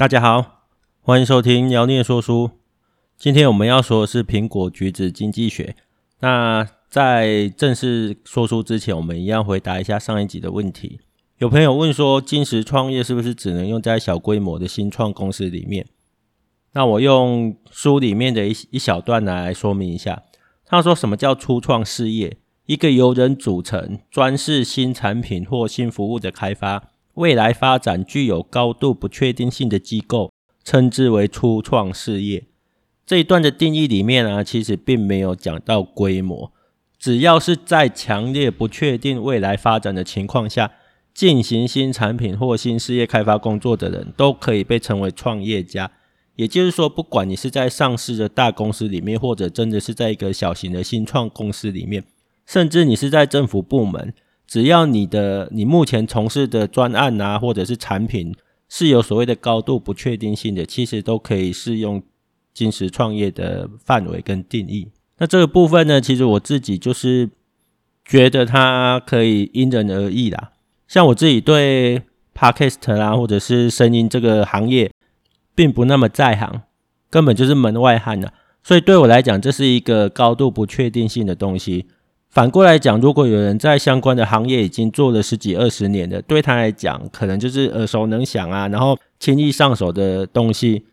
大家好，欢迎收听妖孽说书。今天我们要说的是苹果橘子经济学。那在正式说书之前，我们一样回答一下上一集的问题。有朋友问说，金石创业是不是只能用在小规模的新创公司里面？那我用书里面的一一小段来说明一下。他说，什么叫初创事业？一个由人组成、专事新产品或新服务的开发。未来发展具有高度不确定性的机构，称之为初创事业。这一段的定义里面啊，其实并没有讲到规模。只要是在强烈不确定未来发展的情况下进行新产品或新事业开发工作的人，都可以被称为创业家。也就是说，不管你是在上市的大公司里面，或者真的是在一个小型的新创公司里面，甚至你是在政府部门。只要你的你目前从事的专案啊，或者是产品是有所谓的高度不确定性的，其实都可以适用金石创业的范围跟定义。那这个部分呢，其实我自己就是觉得它可以因人而异啦。像我自己对 Podcast 啦，或者是声音这个行业，并不那么在行，根本就是门外汉了。所以对我来讲，这是一个高度不确定性的东西。反过来讲，如果有人在相关的行业已经做了十几二十年的，对他来讲，可能就是耳熟能详啊，然后轻易上手的东西，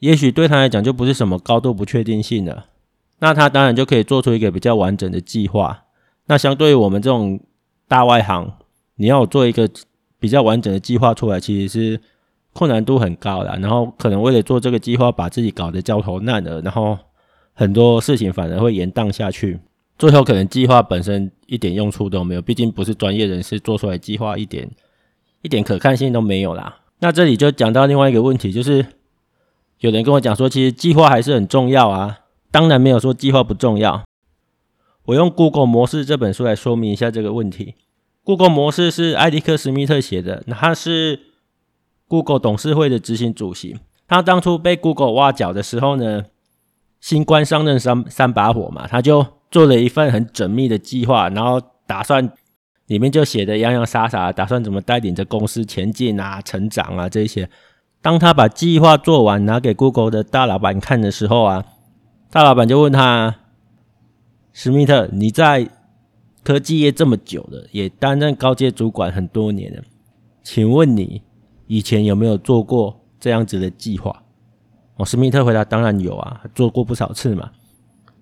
也许对他来讲就不是什么高度不确定性的，那他当然就可以做出一个比较完整的计划。那相对于我们这种大外行，你要做一个比较完整的计划出来，其实是困难度很高的。然后可能为了做这个计划，把自己搞得焦头烂额，然后很多事情反而会延宕下去。最后可能计划本身一点用处都没有，毕竟不是专业人士做出来计划一点一点可看性都没有啦。那这里就讲到另外一个问题，就是有人跟我讲说，其实计划还是很重要啊。当然没有说计划不重要。我用《Google 模式》这本书来说明一下这个问题。《Google 模式》是艾迪克·史密特写的，他是 Google 董事会的执行主席。他当初被 Google 挖角的时候呢，新官上任三三把火嘛，他就。做了一份很缜密的计划，然后打算里面就写的洋洋洒洒，打算怎么带领着公司前进啊、成长啊这些。当他把计划做完，拿给 Google 的大老板看的时候啊，大老板就问他：“史密特，你在科技业这么久了，也担任高阶主管很多年了，请问你以前有没有做过这样子的计划？”哦，史密特回答：“当然有啊，做过不少次嘛。”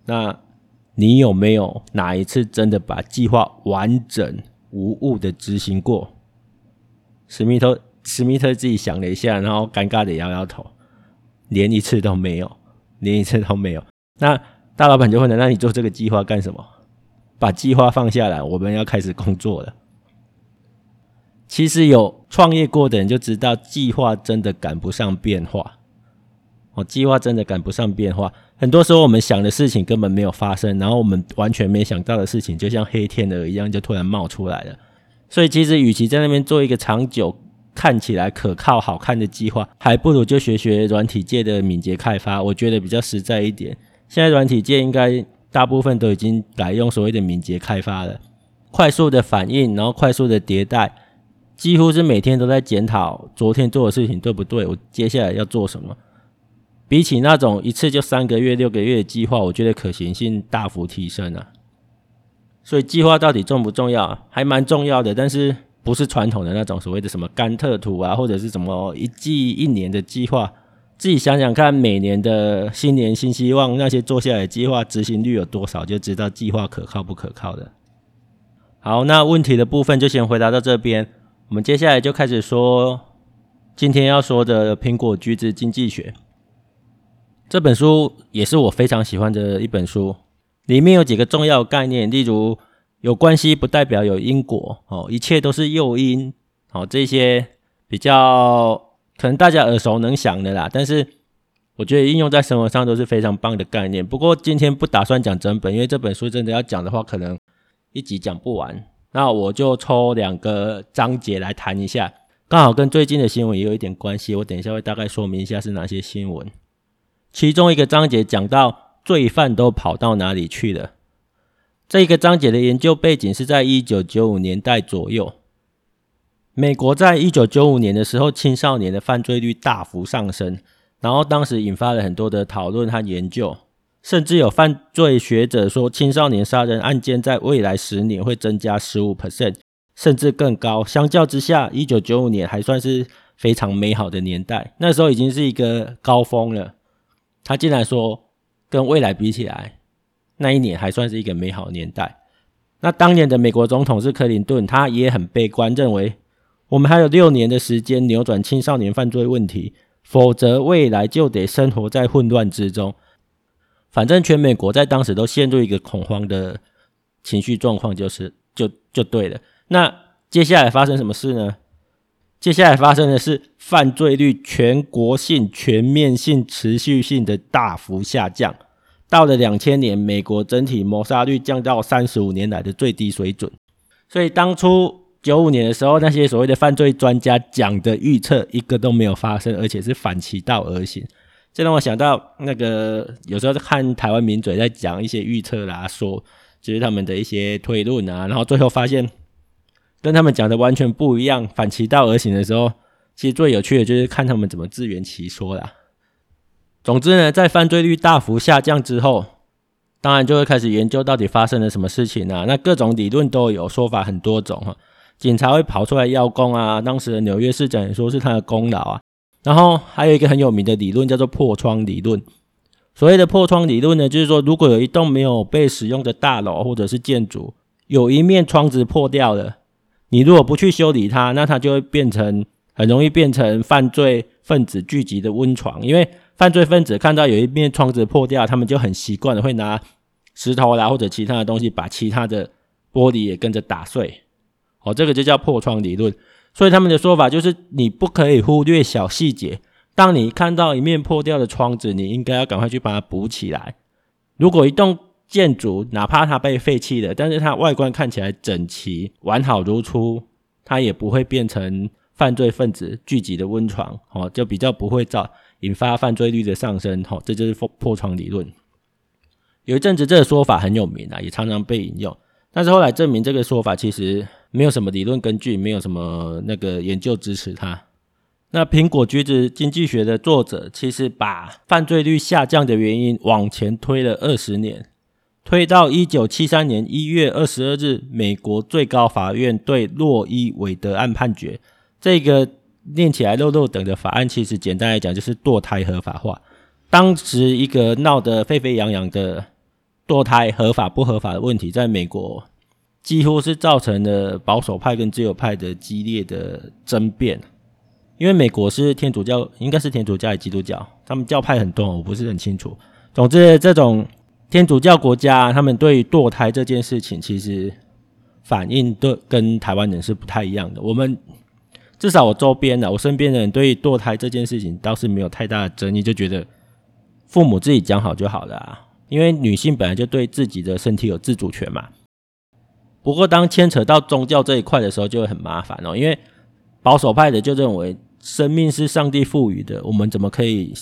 那你有没有哪一次真的把计划完整无误的执行过？史密特史密特自己想了一下，然后尴尬的摇摇头，连一次都没有，连一次都没有。那大老板就问了：“那你做这个计划干什么？”把计划放下来，我们要开始工作了。其实有创业过的人就知道，计划真的赶不上变化。哦，计划真的赶不上变化。很多时候我们想的事情根本没有发生，然后我们完全没想到的事情，就像黑天鹅一样，就突然冒出来了。所以其实，与其在那边做一个长久、看起来可靠、好看的计划，还不如就学学软体界的敏捷开发，我觉得比较实在一点。现在软体界应该大部分都已经改用所谓的敏捷开发了，快速的反应，然后快速的迭代，几乎是每天都在检讨昨天做的事情对不对，我接下来要做什么。比起那种一次就三个月、六个月的计划，我觉得可行性大幅提升啊。所以计划到底重不重要？还蛮重要的，但是不是传统的那种所谓的什么甘特图啊，或者是什么一季一年的计划。自己想想看，每年的新年新希望那些做下来的计划执行率有多少，就知道计划可靠不可靠的。好，那问题的部分就先回答到这边。我们接下来就开始说今天要说的苹果橘子经济学。这本书也是我非常喜欢的一本书，里面有几个重要概念，例如有关系不代表有因果哦，一切都是诱因哦，这些比较可能大家耳熟能详的啦，但是我觉得应用在生活上都是非常棒的概念。不过今天不打算讲整本，因为这本书真的要讲的话，可能一集讲不完，那我就抽两个章节来谈一下，刚好跟最近的新闻也有一点关系，我等一下会大概说明一下是哪些新闻。其中一个章节讲到罪犯都跑到哪里去了。这一个章节的研究背景是在一九九五年代左右。美国在一九九五年的时候，青少年的犯罪率大幅上升，然后当时引发了很多的讨论和研究，甚至有犯罪学者说，青少年杀人案件在未来十年会增加十五 percent，甚至更高。相较之下，一九九五年还算是非常美好的年代，那时候已经是一个高峰了。他竟然说，跟未来比起来，那一年还算是一个美好年代。那当年的美国总统是克林顿，他也很悲观，认为。我们还有六年的时间扭转青少年犯罪问题，否则未来就得生活在混乱之中。反正全美国在当时都陷入一个恐慌的情绪状况，就是就就对了。那接下来发生什么事呢？接下来发生的是犯罪率全国性、全面性、持续性的大幅下降。到了两千年，美国整体谋杀率降到三十五年来的最低水准。所以当初。九五年的时候，那些所谓的犯罪专家讲的预测，一个都没有发生，而且是反其道而行。这让我想到，那个有时候看台湾名嘴在讲一些预测啦，说就是他们的一些推论啊，然后最后发现跟他们讲的完全不一样，反其道而行的时候，其实最有趣的就是看他们怎么自圆其说啦。总之呢，在犯罪率大幅下降之后，当然就会开始研究到底发生了什么事情啊。那各种理论都有，说法很多种哈。警察会跑出来邀功啊，当时的纽约市长也说是他的功劳啊。然后还有一个很有名的理论叫做破窗理论。所谓的破窗理论呢，就是说如果有一栋没有被使用的大楼或者是建筑，有一面窗子破掉了，你如果不去修理它，那它就会变成很容易变成犯罪分子聚集的温床。因为犯罪分子看到有一面窗子破掉，他们就很习惯的会拿石头啦或者其他的东西把其他的玻璃也跟着打碎。哦，这个就叫破窗理论。所以他们的说法就是，你不可以忽略小细节。当你看到一面破掉的窗子，你应该要赶快去把它补起来。如果一栋建筑哪怕它被废弃了，但是它外观看起来整齐、完好如初，它也不会变成犯罪分子聚集的温床。哦，就比较不会造引发犯罪率的上升。哦，这就是破破窗理论。有一阵子这个说法很有名啊，也常常被引用。但是后来证明这个说法其实没有什么理论根据，没有什么那个研究支持它。那苹果橘子经济学的作者其实把犯罪率下降的原因往前推了二十年，推到一九七三年一月二十二日，美国最高法院对洛伊韦德案判决。这个念起来漏漏等的法案，其实简单来讲就是堕胎合法化。当时一个闹得沸沸扬扬的。堕胎合法不合法的问题，在美国几乎是造成了保守派跟自由派的激烈的争辩。因为美国是天主教，应该是天主教还是基督教？他们教派很多，我不是很清楚。总之，这种天主教国家，他们对于堕胎这件事情，其实反应都跟台湾人是不太一样的。我们至少我周边的，我身边的人对于堕胎这件事情倒是没有太大的争议，就觉得父母自己讲好就好了啊。因为女性本来就对自己的身体有自主权嘛。不过当牵扯到宗教这一块的时候，就会很麻烦哦。因为保守派的就认为生命是上帝赋予的，我们怎么可以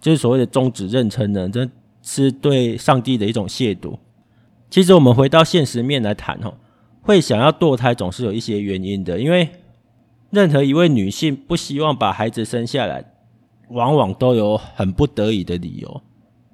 就是所谓的终止妊娠呢？这是对上帝的一种亵渎。其实我们回到现实面来谈哦，会想要堕胎总是有一些原因的。因为任何一位女性不希望把孩子生下来，往往都有很不得已的理由。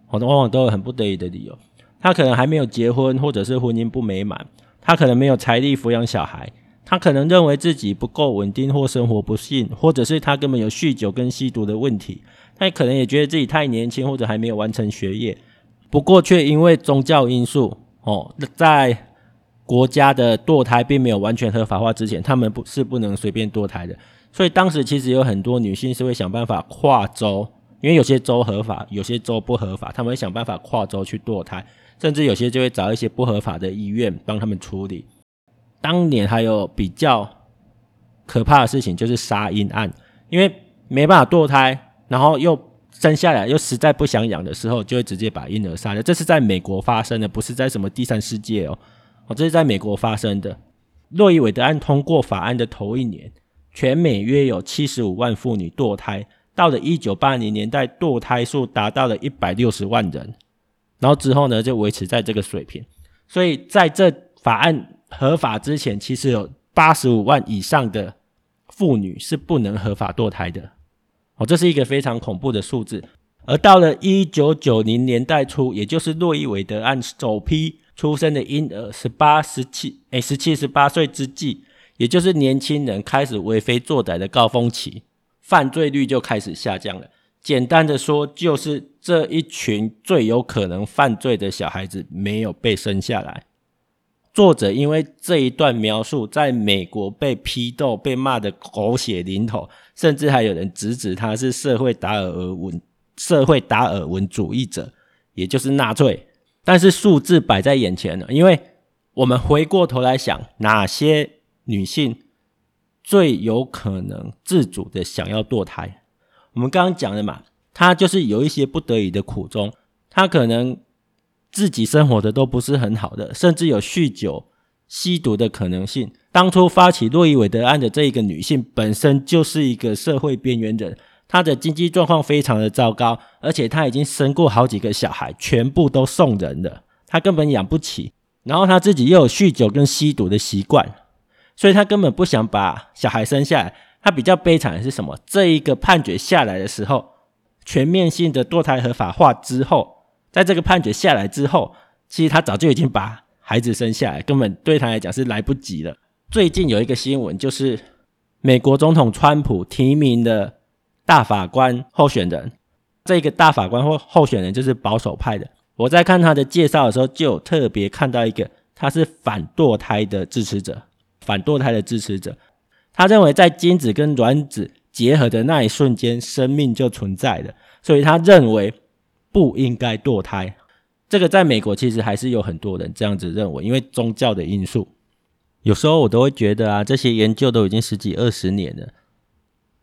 好多往往都有很不得已的理由，她可能还没有结婚，或者是婚姻不美满，她可能没有财力抚养小孩，她可能认为自己不够稳定或生活不幸，或者是她根本有酗酒跟吸毒的问题，他可能也觉得自己太年轻或者还没有完成学业，不过却因为宗教因素哦，在国家的堕胎并没有完全合法化之前，他们不是不能随便堕胎的，所以当时其实有很多女性是会想办法跨州。因为有些州合法，有些州不合法，他们会想办法跨州去堕胎，甚至有些就会找一些不合法的医院帮他们处理。当年还有比较可怕的事情，就是杀婴案，因为没办法堕胎，然后又生下来又实在不想养的时候，就会直接把婴儿杀了。这是在美国发生的，不是在什么第三世界哦，哦，这是在美国发生的。洛伊韦德案通过法案的头一年，全美约有七十五万妇女堕胎。到了一九八零年代，堕胎数达到了一百六十万人，然后之后呢，就维持在这个水平。所以在这法案合法之前，其实有八十五万以上的妇女是不能合法堕胎的。哦，这是一个非常恐怖的数字。而到了一九九零年代初，也就是洛伊韦德案首批出生的婴儿十八、十七，哎，十七、十八岁之际，也就是年轻人开始为非作歹的高峰期，犯罪率就开始下降了。简单的说，就是这一群最有可能犯罪的小孩子没有被生下来。作者因为这一段描述，在美国被批斗、被骂得狗血淋头，甚至还有人直指他是社会达尔文、社会达尔文主义者，也就是纳粹。但是数字摆在眼前了，因为我们回过头来想，哪些女性最有可能自主的想要堕胎？我们刚刚讲的嘛，她就是有一些不得已的苦衷，她可能。自己生活的都不是很好的，甚至有酗酒、吸毒的可能性。当初发起洛伊韦德案的这一个女性，本身就是一个社会边缘人，她的经济状况非常的糟糕，而且她已经生过好几个小孩，全部都送人了，她根本养不起。然后她自己又有酗酒跟吸毒的习惯，所以她根本不想把小孩生下来。她比较悲惨的是什么？这一个判决下来的时候，全面性的堕胎合法化之后。在这个判决下来之后，其实他早就已经把孩子生下来，根本对他来讲是来不及了。最近有一个新闻，就是美国总统川普提名的大法官候选人，这个大法官或候选人就是保守派的。我在看他的介绍的时候，就特别看到一个，他是反堕胎的支持者，反堕胎的支持者。他认为在精子跟卵子结合的那一瞬间，生命就存在了，所以他认为。不应该堕胎，这个在美国其实还是有很多人这样子认为，因为宗教的因素。有时候我都会觉得啊，这些研究都已经十几二十年了，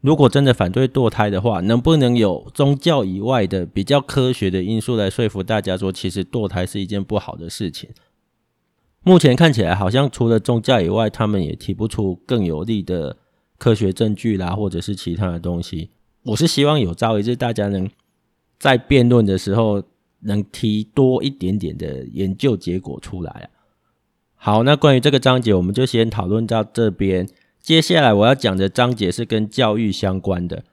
如果真的反对堕胎的话，能不能有宗教以外的比较科学的因素来说服大家说，其实堕胎是一件不好的事情？目前看起来好像除了宗教以外，他们也提不出更有力的科学证据啦，或者是其他的东西。我是希望有朝一日大家能。在辩论的时候，能提多一点点的研究结果出来啊。好，那关于这个章节，我们就先讨论到这边。接下来我要讲的章节是跟教育相关的。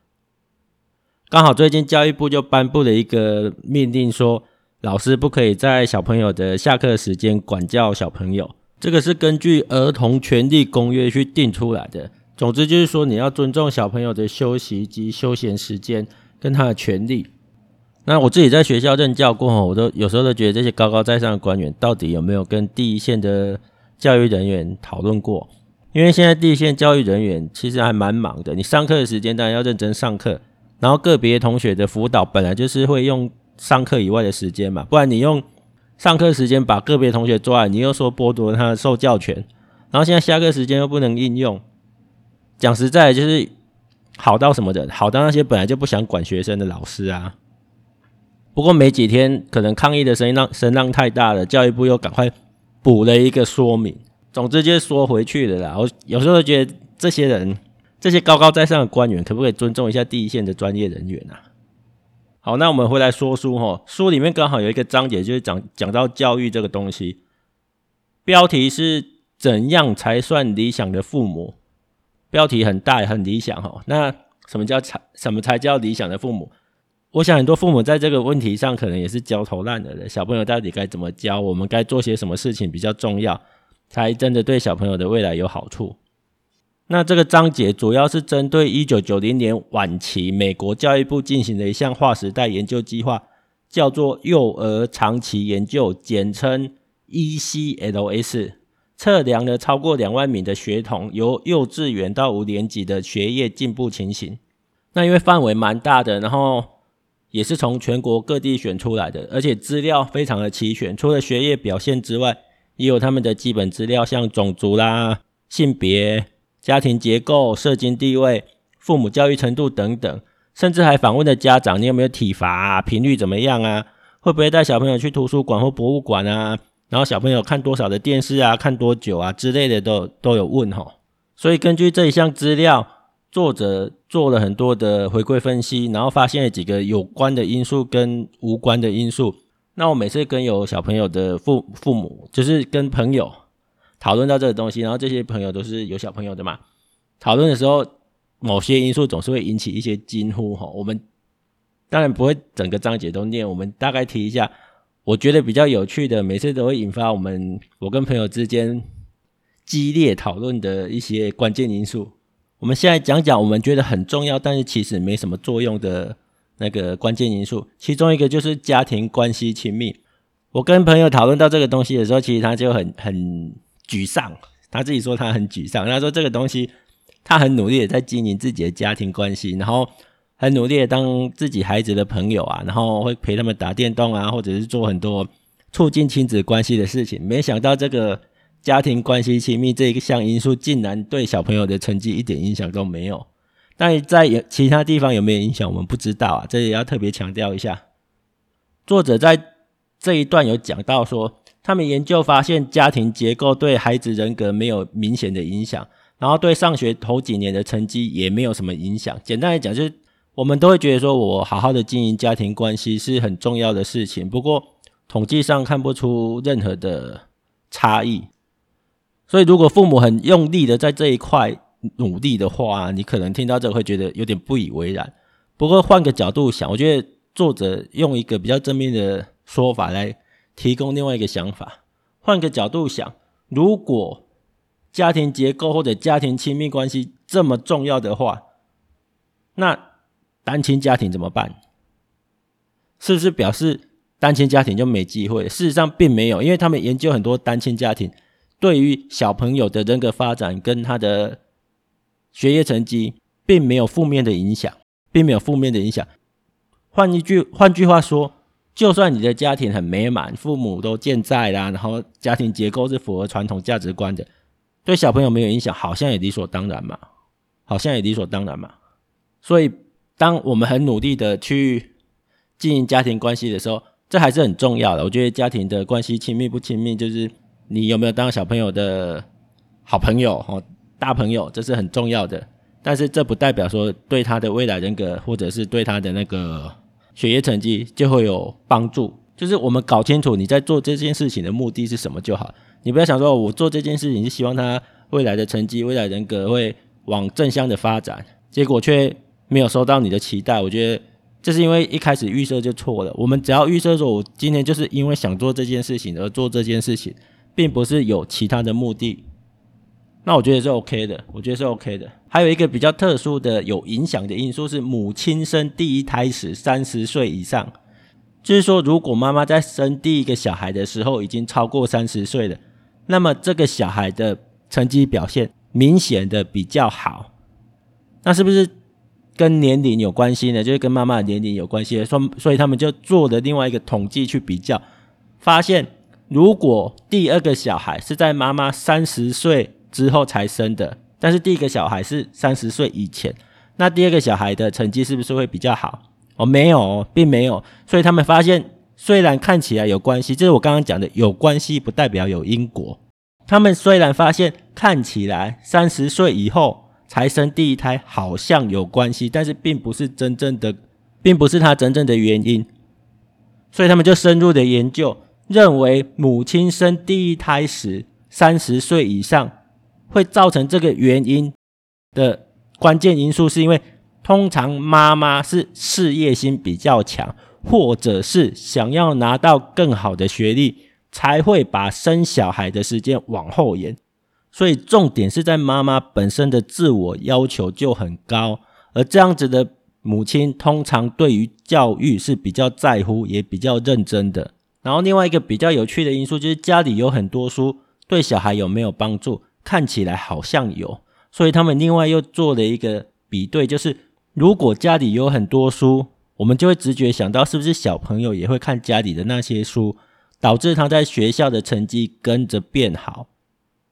刚好最近教育部就颁布了一个命令，说老师不可以在小朋友的下课时间管教小朋友。这个是根据《儿童权利公约》去定出来的。总之就是说，你要尊重小朋友的休息及休闲时间跟他的权利。那我自己在学校任教过后，我都有时候都觉得这些高高在上的官员到底有没有跟第一线的教育人员讨论过？因为现在第一线教育人员其实还蛮忙的，你上课的时间当然要认真上课，然后个别同学的辅导本来就是会用上课以外的时间嘛，不然你用上课时间把个别同学抓来，你又说剥夺他的受教权，然后现在下课时间又不能应用，讲实在就是好到什么的，好到那些本来就不想管学生的老师啊。不过没几天，可能抗议的声音浪声浪太大了，教育部又赶快补了一个说明。总之就是说回去了啦。我有时候觉得这些人，这些高高在上的官员，可不可以尊重一下第一线的专业人员啊？好，那我们回来说书哈。书里面刚好有一个章节，就是讲讲到教育这个东西，标题是怎样才算理想的父母？标题很大，很理想哈。那什么叫才？什么才叫理想的父母？我想很多父母在这个问题上可能也是焦头烂额的。小朋友到底该怎么教？我们该做些什么事情比较重要，才真的对小朋友的未来有好处？那这个章节主要是针对一九九零年晚期美国教育部进行的一项划时代研究计划，叫做幼儿长期研究，简称 ECLS，测量了超过两万名的学童由幼稚园到五年级的学业进步情形。那因为范围蛮大的，然后也是从全国各地选出来的，而且资料非常的齐全。除了学业表现之外，也有他们的基本资料，像种族啦、性别、家庭结构、社经地位、父母教育程度等等，甚至还访问了家长：你有没有体罚啊？频率怎么样啊？会不会带小朋友去图书馆或博物馆啊？然后小朋友看多少的电视啊？看多久啊？之类的都都有问吼。所以根据这一项资料。作者做了很多的回归分析，然后发现了几个有关的因素跟无关的因素。那我每次跟有小朋友的父父母，就是跟朋友讨论到这个东西，然后这些朋友都是有小朋友的嘛，讨论的时候某些因素总是会引起一些惊呼哈。我们当然不会整个章节都念，我们大概提一下，我觉得比较有趣的，每次都会引发我们我跟朋友之间激烈讨论的一些关键因素。我们现在讲讲我们觉得很重要，但是其实没什么作用的那个关键因素，其中一个就是家庭关系亲密。我跟朋友讨论到这个东西的时候，其实他就很很沮丧。他自己说他很沮丧，他说这个东西他很努力的在经营自己的家庭关系，然后很努力的当自己孩子的朋友啊，然后会陪他们打电动啊，或者是做很多促进亲子关系的事情。没想到这个家庭关系亲密这一项因素，竟然对小朋友的成绩一点影响都没有。但在有其他地方有没有影响，我们不知道啊。这也要特别强调一下，作者在。这一段有讲到说，他们研究发现家庭结构对孩子人格没有明显的影响，然后对上学头几年的成绩也没有什么影响。简单来讲，就是我们都会觉得说，我好好的经营家庭关系是很重要的事情。不过统计上看不出任何的差异，所以如果父母很用力的在这一块努力的话，你可能听到这会觉得有点不以为然。不过换个角度想，我觉得作者用一个比较正面的。说法来提供另外一个想法，换个角度想，如果家庭结构或者家庭亲密关系这么重要的话，那单亲家庭怎么办？是不是表示单亲家庭就没机会？事实上并没有，因为他们研究很多单亲家庭对于小朋友的人格发展跟他的学业成绩并没有负面的影响，并没有负面的影响。换一句，换句话说。就算你的家庭很美满，父母都健在啦，然后家庭结构是符合传统价值观的，对小朋友没有影响，好像也理所当然嘛，好像也理所当然嘛。所以，当我们很努力的去经营家庭关系的时候，这还是很重要的。我觉得家庭的关系亲密不亲密，就是你有没有当小朋友的好朋友哦，大朋友，这是很重要的。但是这不代表说对他的未来人格，或者是对他的那个。学业成绩就会有帮助，就是我们搞清楚你在做这件事情的目的是什么就好。你不要想说，我做这件事情是希望他未来的成绩、未来人格会往正向的发展，结果却没有收到你的期待。我觉得这是因为一开始预设就错了。我们只要预设说，我今天就是因为想做这件事情而做这件事情，并不是有其他的目的。那我觉得是 OK 的，我觉得是 OK 的。还有一个比较特殊的有影响的因素是，母亲生第一胎时三十岁以上，就是说，如果妈妈在生第一个小孩的时候已经超过三十岁了，那么这个小孩的成绩表现明显的比较好。那是不是跟年龄有关系呢？就是跟妈妈的年龄有关系。所所以他们就做了另外一个统计去比较，发现如果第二个小孩是在妈妈三十岁。之后才生的，但是第一个小孩是三十岁以前，那第二个小孩的成绩是不是会比较好？哦，没有，并没有。所以他们发现，虽然看起来有关系，这是我刚刚讲的，有关系不代表有因果。他们虽然发现看起来三十岁以后才生第一胎好像有关系，但是并不是真正的，并不是他真正的原因。所以他们就深入的研究，认为母亲生第一胎时三十岁以上。会造成这个原因的关键因素，是因为通常妈妈是事业心比较强，或者是想要拿到更好的学历，才会把生小孩的时间往后延。所以重点是在妈妈本身的自我要求就很高，而这样子的母亲通常对于教育是比较在乎，也比较认真的。然后另外一个比较有趣的因素就是家里有很多书，对小孩有没有帮助？看起来好像有，所以他们另外又做了一个比对，就是如果家里有很多书，我们就会直觉想到是不是小朋友也会看家里的那些书，导致他在学校的成绩跟着变好。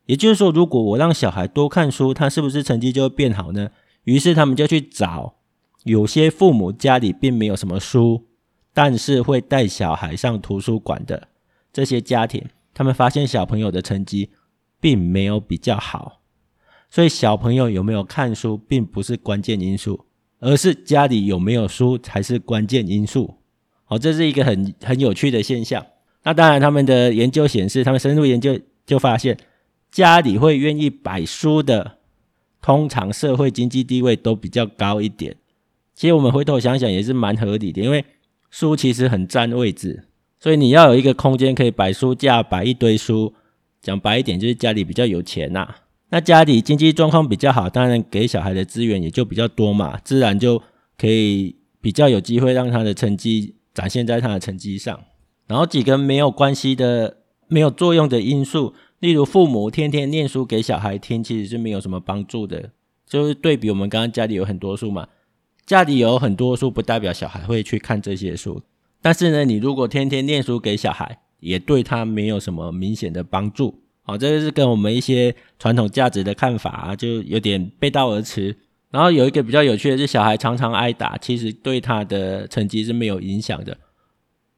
也就是说，如果我让小孩多看书，他是不是成绩就会变好呢？于是他们就去找有些父母家里并没有什么书，但是会带小孩上图书馆的这些家庭，他们发现小朋友的成绩。并没有比较好，所以小朋友有没有看书并不是关键因素，而是家里有没有书才是关键因素。好，这是一个很很有趣的现象。那当然，他们的研究显示，他们深入研究就发现，家里会愿意摆书的通常社会经济地位都比较高一点。其实我们回头想想也是蛮合理的，因为书其实很占位置，所以你要有一个空间可以摆书架，摆一堆书。讲白一点，就是家里比较有钱呐、那家里经济状况比较好，当然给小孩的资源也就比较多嘛，自然就可以比较有机会让他的成绩展现在他的成绩上。然后几个没有关系的、没有作用的因素，例如父母天天念书给小孩听，其实是没有什么帮助的。就是对比我们刚刚家里有很多书嘛，家里有很多书不代表小孩会去看这些书。但是呢，你如果天天念书给小孩，也对他没有什么明显的帮助。好，这个是跟我们一些传统价值的看法啊，就有点背道而驰。然后有一个比较有趣的是，小孩常常挨打，其实对他的成绩是没有影响的。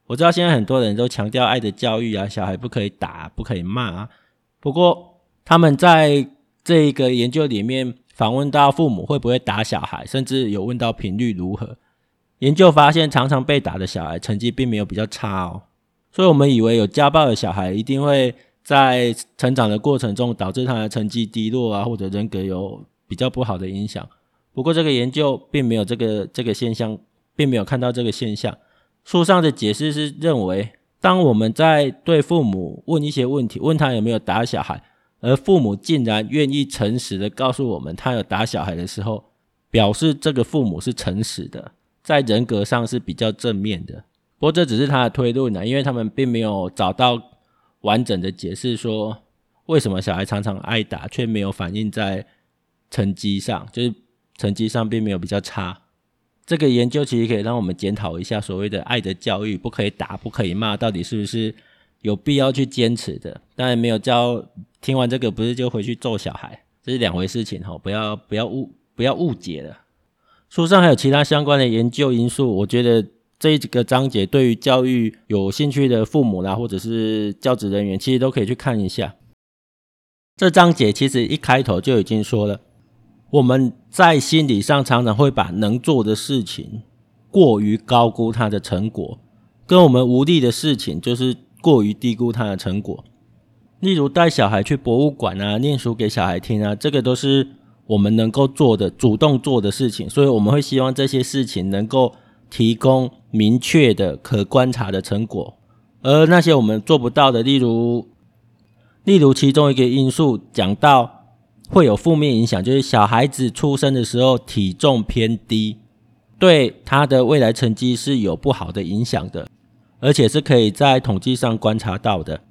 我知道现在很多人都强调爱的教育啊，小孩不可以打，不可以骂啊。不过他们在这一个研究里面访问到父母会不会打小孩，甚至有问到频率如何。研究发现，常常被打的小孩成绩并没有比较差哦。所以我们以为有家暴的小孩一定会在成长的过程中导致他的成绩低落啊，或者人格有比较不好的影响。不过这个研究并没有这个这个现象，并没有看到这个现象。书上的解释是认为，当我们在对父母问一些问题，问他有没有打小孩，而父母竟然愿意诚实的告诉我们他有打小孩的时候，表示这个父母是诚实的，在人格上是比较正面的。不过这只是他的推论呢，因为他们并没有找到完整的解释，说为什么小孩常常挨打，却没有反映在成绩上，就是成绩上并没有比较差。这个研究其实可以让我们检讨一下所谓的爱的教育，不可以打，不可以骂，到底是不是有必要去坚持的？当然没有教，听完这个不是就回去揍小孩，这是两回事情哈，不要不要误不要误解了。书上还有其他相关的研究因素，我觉得这几个章节对于教育有兴趣的父母啦，或者是教职人员，其实都可以去看一下。这章节其实一开头就已经说了。我们在心理上常常会把能做的事情过于高估它的成果，跟我们无力的事情就是过于低估它的成果。例如带小孩去博物馆啊，念书给小孩听啊，这个都是我们能够做的、主动做的事情，所以我们会希望这些事情能够提供明确的、可观察的成果。而那些我们做不到的，例如，例如其中一个因素讲到。会有负面影响，就是小孩子出生的时候体重偏低，对他的未来成绩是有不好的影响的，而且是可以在统计上观察到的。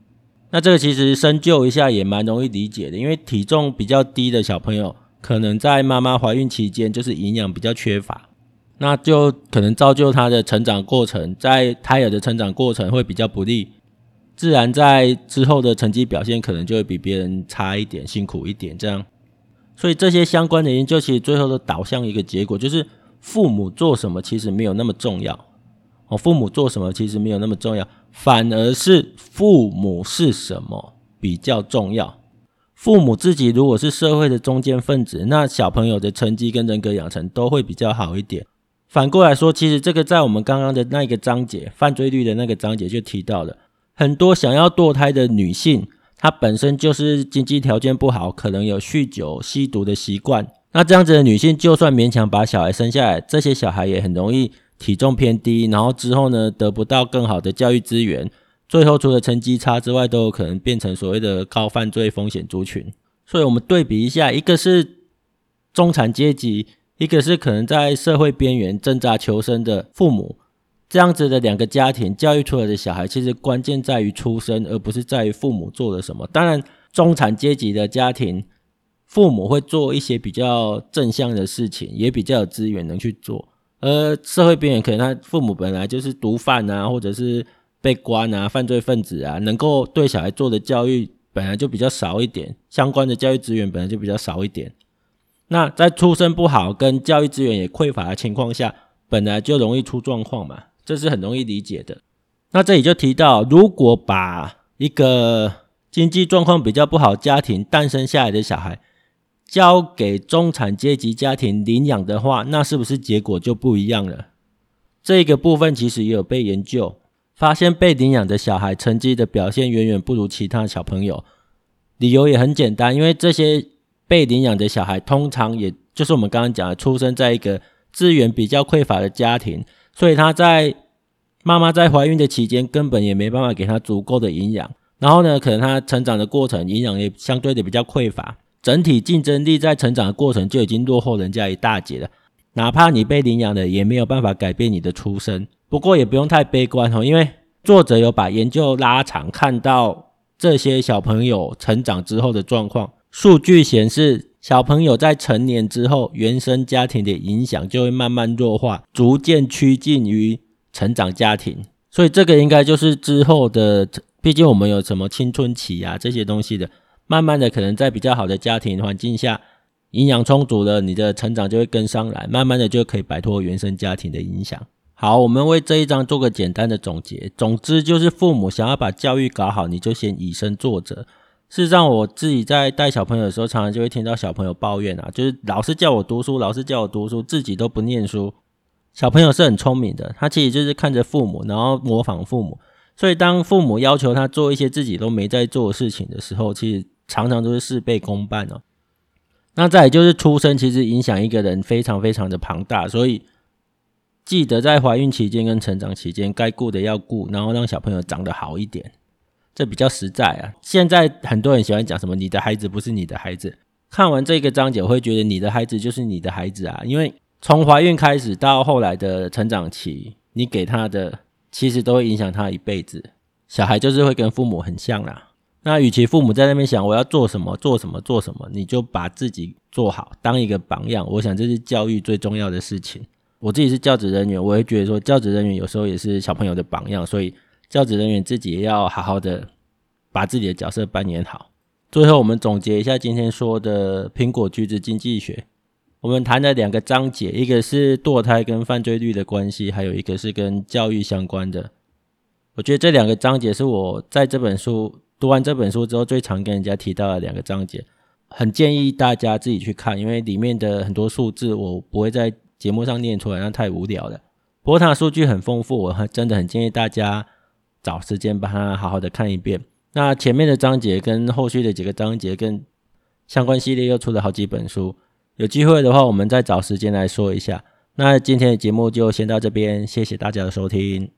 那这个其实深究一下也蛮容易理解的，因为体重比较低的小朋友，可能在妈妈怀孕期间就是营养比较缺乏，那就可能造就他的成长过程，在胎儿的成长过程会比较不利。自然在之后的成绩表现可能就会比别人差一点，辛苦一点这样。所以这些相关的研究其实最后都导向一个结果，就是父母做什么其实没有那么重要。哦，父母做什么其实没有那么重要，反而是父母是什么比较重要。父母自己如果是社会的中坚分子，那小朋友的成绩跟人格养成都会比较好一点。反过来说，其实这个在我们刚刚的那个章节，犯罪率的那个章节就提到了。很多想要堕胎的女性，她本身就是经济条件不好，可能有酗酒、吸毒的习惯。那这样子的女性，就算勉强把小孩生下来，这些小孩也很容易体重偏低，然后之后呢，得不到更好的教育资源，最后除了成绩差之外，都有可能变成所谓的高犯罪风险族群。所以我们对比一下，一个是中产阶级，一个是可能在社会边缘挣扎求生的父母。这样子的两个家庭教育出来的小孩，其实关键在于出生，而不是在于父母做了什么。当然，中产阶级的家庭，父母会做一些比较正向的事情，也比较有资源能去做。而社会边缘，可能他父母本来就是毒贩啊，或者是被关啊、犯罪分子啊，能够对小孩做的教育本来就比较少一点，相关的教育资源本来就比较少一点。那在出身不好跟教育资源也匮乏的情况下，本来就容易出状况嘛。这是很容易理解的。那这里就提到，如果把一个经济状况比较不好家庭诞生下来的小孩交给中产阶级家庭领养的话，那是不是结果就不一样了？这个部分其实也有被研究，发现被领养的小孩成绩的表现远远不如其他小朋友。理由也很简单，因为这些被领养的小孩，通常也就是我们刚刚讲的，出生在一个资源比较匮乏的家庭，所以他在妈妈在怀孕的期间，根本也没办法给他足够的营养。然后呢，可能他成长的过程营养也相对的比较匮乏，整体竞争力在成长的过程就已经落后人家一大截了。哪怕你被领养了，也没有办法改变你的出生。不过也不用太悲观哦，因为作者有把研究拉长，看到这些小朋友成长之后的状况。数据显示，小朋友在成年之后，原生家庭的影响就会慢慢弱化，逐渐趋近于成长家庭。所以这个应该就是之后的，毕竟我们有什么青春期啊这些东西的，慢慢的可能在比较好的家庭环境下，营养充足了，你的成长就会跟上来，慢慢的就可以摆脱原生家庭的影响。好，我们为这一章做个简单的总结。总之就是，父母想要把教育搞好，你就先以身作则。事实上，我自己在带小朋友的时候，常常就会听到小朋友抱怨啊，就是老师叫我读书，老师叫我读书，自己都不念书。小朋友是很聪明的，他其实就是看着父母，然后模仿父母。所以，当父母要求他做一些自己都没在做的事情的时候，其实常常都是事倍功半哦。那再就是出生，其实影响一个人非常非常的庞大，所以。记得在怀孕期间跟成长期间，该顾的要顾，然后让小朋友长得好一点，这比较实在啊。现在很多人喜欢讲什么“你的孩子不是你的孩子”，看完这个章节，我会觉得你的孩子就是你的孩子啊，因为从怀孕开始到后来的成长期，你给他的其实都会影响他一辈子。小孩就是会跟父母很像啦。那与其父母在那边想我要做什么做什么做什么，你就把自己做好，当一个榜样。我想这是教育最重要的事情。我自己是教职人员，我会觉得说，教职人员有时候也是小朋友的榜样，所以教职人员自己也要好好的把自己的角色扮演好。最后，我们总结一下今天说的苹果橘子经济学，我们谈了两个章节，一个是堕胎跟犯罪率的关系，还有一个是跟教育相关的。我觉得这两个章节是我在这本书读完这本书之后最常跟人家提到的两个章节，很建议大家自己去看，因为里面的很多数字我不会在。节目上念出来那太无聊了，不过它的数据很丰富，我真的很建议大家找时间把它好好的看一遍。那前面的章节跟后续的几个章节跟相关系列又出了好几本书，有机会的话我们再找时间来说一下。那今天的节目就先到这边，谢谢大家的收听。